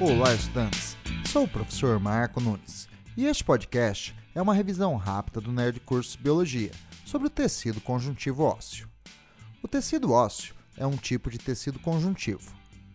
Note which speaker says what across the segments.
Speaker 1: Olá, estudantes! Sou o professor Marco Nunes e este podcast é uma revisão rápida do Nerd Curso Biologia sobre o tecido conjuntivo ósseo. O tecido ósseo é um tipo de tecido conjuntivo,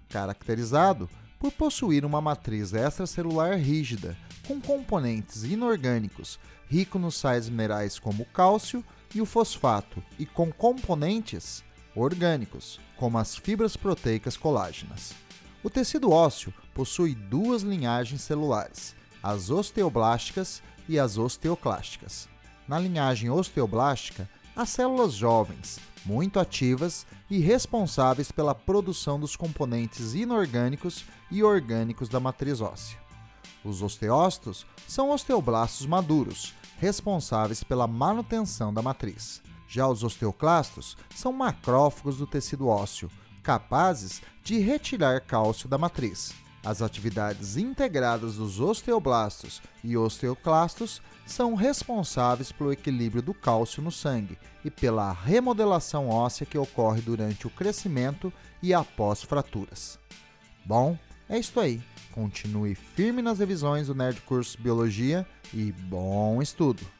Speaker 1: caracterizado por possuir uma matriz extracelular rígida com componentes inorgânicos rico nos sais minerais como o cálcio e o fosfato e com componentes orgânicos, como as fibras proteicas colágenas. O tecido ósseo possui duas linhagens celulares, as osteoblásticas e as osteoclásticas. Na linhagem osteoblástica, as células jovens, muito ativas e responsáveis pela produção dos componentes inorgânicos e orgânicos da matriz óssea. Os osteócitos são osteoblastos maduros, responsáveis pela manutenção da matriz. Já os osteoclastos são macrófagos do tecido ósseo, capazes de retirar cálcio da matriz. As atividades integradas dos osteoblastos e osteoclastos são responsáveis pelo equilíbrio do cálcio no sangue e pela remodelação óssea que ocorre durante o crescimento e após fraturas. Bom, é isso aí. Continue firme nas revisões do Nerd Curso Biologia e bom estudo!